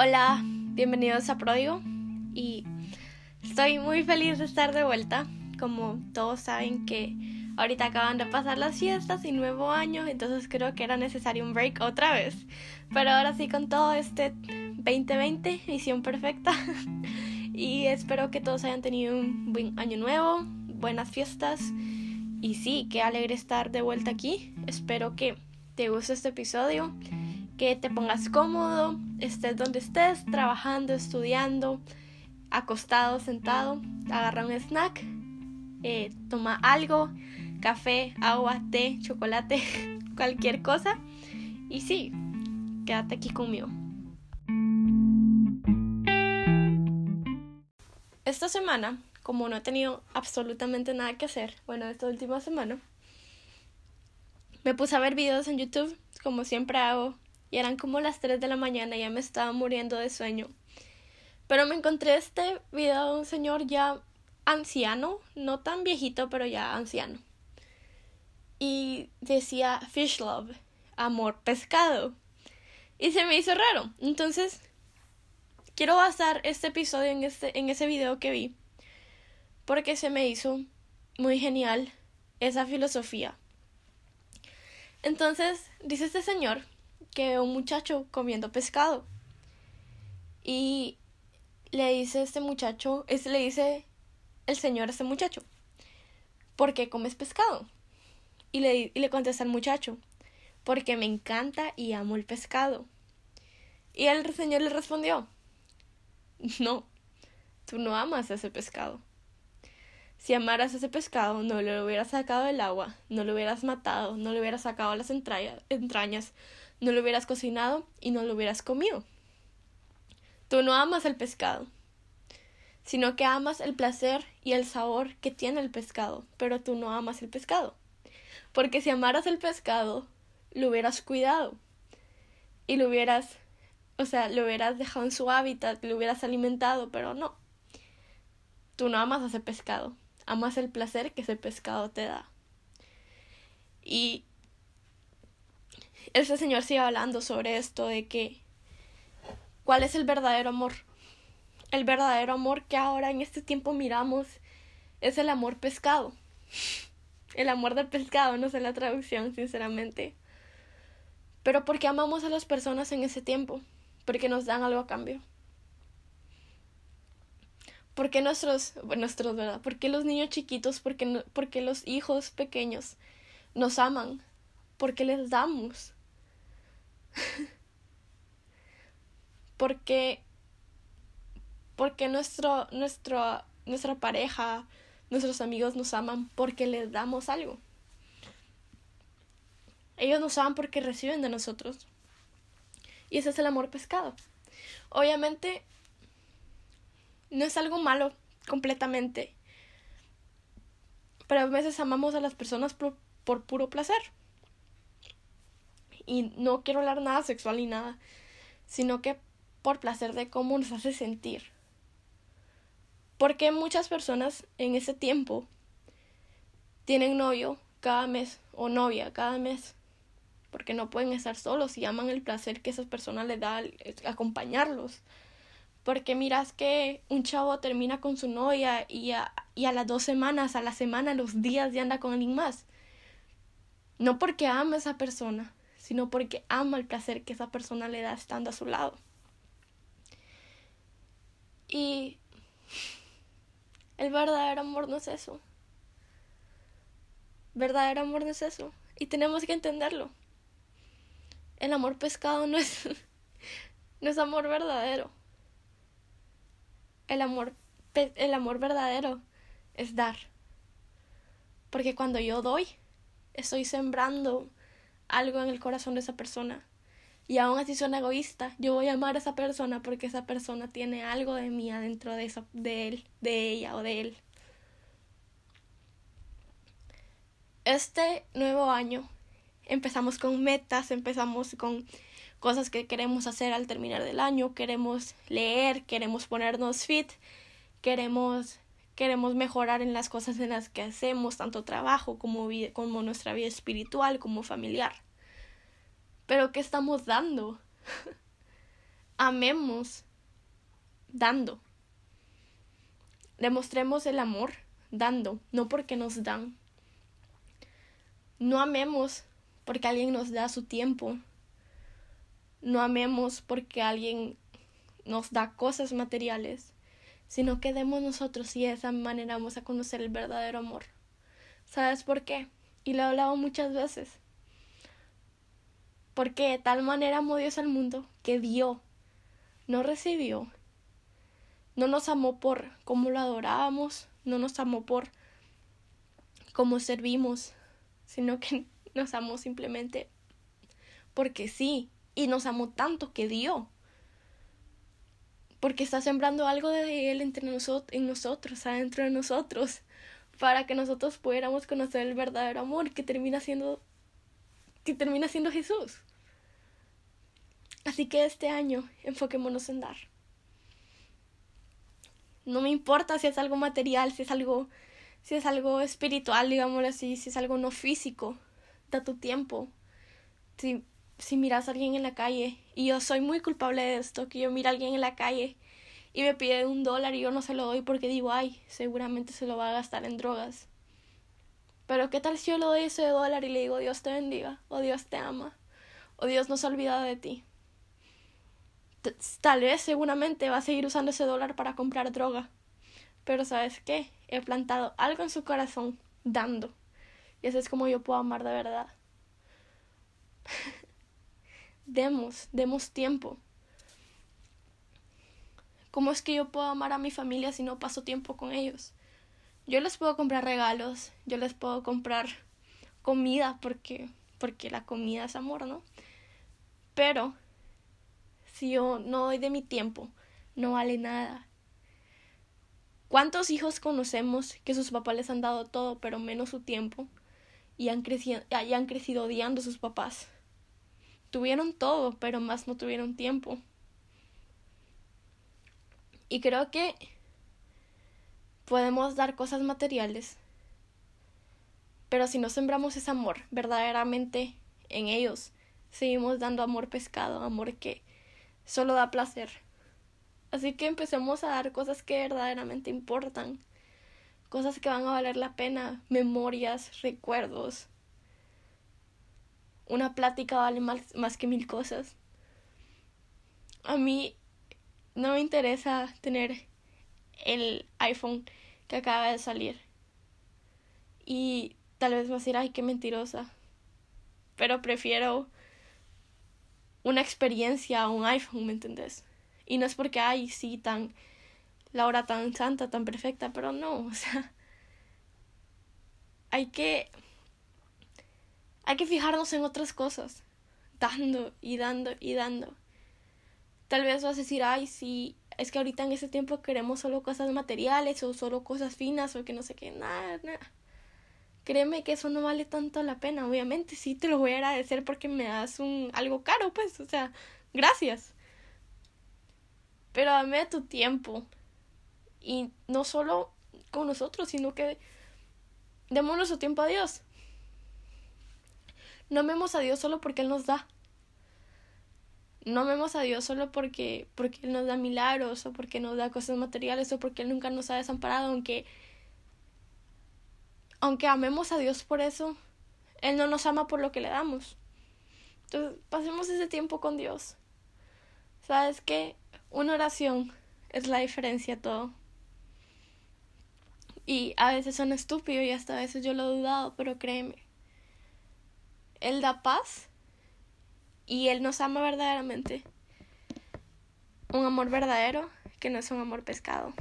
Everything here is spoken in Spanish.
Hola, bienvenidos a Pródigo y estoy muy feliz de estar de vuelta. Como todos saben que ahorita acaban de pasar las fiestas y nuevo año, entonces creo que era necesario un break otra vez. Pero ahora sí con todo este 2020, misión perfecta. y espero que todos hayan tenido un buen año nuevo, buenas fiestas. Y sí, qué alegre estar de vuelta aquí. Espero que te guste este episodio que te pongas cómodo, estés donde estés, trabajando, estudiando, acostado, sentado, agarra un snack, eh, toma algo, café, agua, té, chocolate, cualquier cosa. Y sí, quédate aquí conmigo. Esta semana, como no he tenido absolutamente nada que hacer, bueno, esta última semana, me puse a ver videos en YouTube, como siempre hago, y eran como las 3 de la mañana, ya me estaba muriendo de sueño. Pero me encontré este video de un señor ya anciano, no tan viejito, pero ya anciano. Y decía fish love, amor pescado. Y se me hizo raro. Entonces, quiero basar este episodio en, este, en ese video que vi. Porque se me hizo muy genial esa filosofía. Entonces, dice este señor que un muchacho comiendo pescado. Y le dice este muchacho, es, le dice el señor a este muchacho, ¿por qué comes pescado? Y le, y le contesta el muchacho, porque me encanta y amo el pescado. Y el señor le respondió, no, tú no amas ese pescado. Si amaras ese pescado, no lo hubieras sacado del agua, no lo hubieras matado, no le hubieras sacado las entrañas, no lo hubieras cocinado y no lo hubieras comido. Tú no amas el pescado, sino que amas el placer y el sabor que tiene el pescado, pero tú no amas el pescado. Porque si amaras el pescado, lo hubieras cuidado y lo hubieras, o sea, lo hubieras dejado en su hábitat, lo hubieras alimentado, pero no. Tú no amas ese pescado, amas el placer que ese pescado te da. Y ese señor sigue hablando sobre esto de que cuál es el verdadero amor. El verdadero amor que ahora en este tiempo miramos es el amor pescado. El amor del pescado, no sé la traducción, sinceramente. Pero porque amamos a las personas en ese tiempo, porque nos dan algo a cambio. Porque nuestros, nuestros, ¿verdad? Porque los niños chiquitos, porque, porque los hijos pequeños nos aman, porque les damos. porque porque nuestro, nuestro, nuestra pareja, nuestros amigos nos aman porque les damos algo. Ellos nos aman porque reciben de nosotros. Y ese es el amor pescado. Obviamente, no es algo malo completamente. Pero a veces amamos a las personas por, por puro placer y no quiero hablar nada sexual ni nada, sino que por placer de cómo nos hace sentir. Porque muchas personas en ese tiempo tienen novio cada mes o novia cada mes porque no pueden estar solos y aman el placer que esas personas les da acompañarlos. Porque miras que un chavo termina con su novia y a, y a las dos semanas, a la semana, los días ya anda con alguien más. No porque ama a esa persona, sino porque ama el placer que esa persona le da estando a su lado. Y el verdadero amor no es eso. Verdadero amor no es eso. Y tenemos que entenderlo. El amor pescado no es, no es amor verdadero. El amor, el amor verdadero es dar. Porque cuando yo doy, estoy sembrando algo en el corazón de esa persona. Y aún así suena egoísta, yo voy a amar a esa persona porque esa persona tiene algo de mí adentro de, de él, de ella o de él. Este nuevo año empezamos con metas, empezamos con cosas que queremos hacer al terminar del año, queremos leer, queremos ponernos fit, queremos queremos mejorar en las cosas en las que hacemos, tanto trabajo como, como nuestra vida espiritual, como familiar. Pero ¿qué estamos dando? amemos dando. Demostremos el amor dando, no porque nos dan. No amemos porque alguien nos da su tiempo. No amemos porque alguien nos da cosas materiales, sino que demos nosotros y de esa manera vamos a conocer el verdadero amor. ¿Sabes por qué? Y lo he hablado muchas veces. Porque de tal manera amó Dios al mundo que dio, no recibió. No nos amó por cómo lo adorábamos, no nos amó por cómo servimos, sino que nos amó simplemente porque sí, y nos amó tanto que dio. Porque está sembrando algo de Él entre nosotros, en nosotros, adentro de nosotros, para que nosotros pudiéramos conocer el verdadero amor que termina siendo, que termina siendo Jesús. Así que este año enfoquémonos en dar. No me importa si es algo material, si es algo, si es algo espiritual, digámoslo así, si es algo no físico. Da tu tiempo. Si, si miras a alguien en la calle, y yo soy muy culpable de esto, que yo miro a alguien en la calle y me pide un dólar y yo no se lo doy porque digo, ay, seguramente se lo va a gastar en drogas. Pero ¿qué tal si yo le doy ese dólar y le digo Dios te bendiga, o Dios te ama, o Dios no se ha olvidado de ti? tal vez seguramente va a seguir usando ese dólar para comprar droga. Pero sabes qué? He plantado algo en su corazón dando. Y así es como yo puedo amar de verdad. demos, demos tiempo. ¿Cómo es que yo puedo amar a mi familia si no paso tiempo con ellos? Yo les puedo comprar regalos, yo les puedo comprar comida porque porque la comida es amor, ¿no? Pero si yo no doy de mi tiempo, no vale nada. ¿Cuántos hijos conocemos que sus papás les han dado todo, pero menos su tiempo? Y han, crecido, y han crecido odiando a sus papás. Tuvieron todo, pero más no tuvieron tiempo. Y creo que podemos dar cosas materiales, pero si no sembramos ese amor verdaderamente en ellos, seguimos dando amor pescado, amor que solo da placer. Así que empecemos a dar cosas que verdaderamente importan, cosas que van a valer la pena, memorias, recuerdos. Una plática vale más, más que mil cosas. A mí no me interesa tener el iPhone que acaba de salir. Y tal vez va a decir, ay, qué mentirosa. Pero prefiero una experiencia a un iPhone, ¿me entendés? Y no es porque, ay, sí, tan, la hora tan santa, tan perfecta, pero no, o sea, hay que, hay que fijarnos en otras cosas, dando y dando y dando. Tal vez vas a decir, ay, sí, es que ahorita en ese tiempo queremos solo cosas materiales o solo cosas finas o que no sé qué, nada, nada créeme que eso no vale tanto la pena. Obviamente sí te lo voy a agradecer porque me das un algo caro, pues, o sea, gracias. Pero dame tu tiempo. Y no solo con nosotros, sino que démonos nuestro tiempo a Dios. No amemos a Dios solo porque Él nos da. No amemos a Dios solo porque, porque Él nos da milagros o porque nos da cosas materiales o porque Él nunca nos ha desamparado, aunque aunque amemos a Dios por eso, Él no nos ama por lo que le damos. Entonces, pasemos ese tiempo con Dios. ¿Sabes qué? Una oración es la diferencia todo. Y a veces son estúpido y hasta a veces yo lo he dudado, pero créeme. Él da paz y Él nos ama verdaderamente. Un amor verdadero que no es un amor pescado.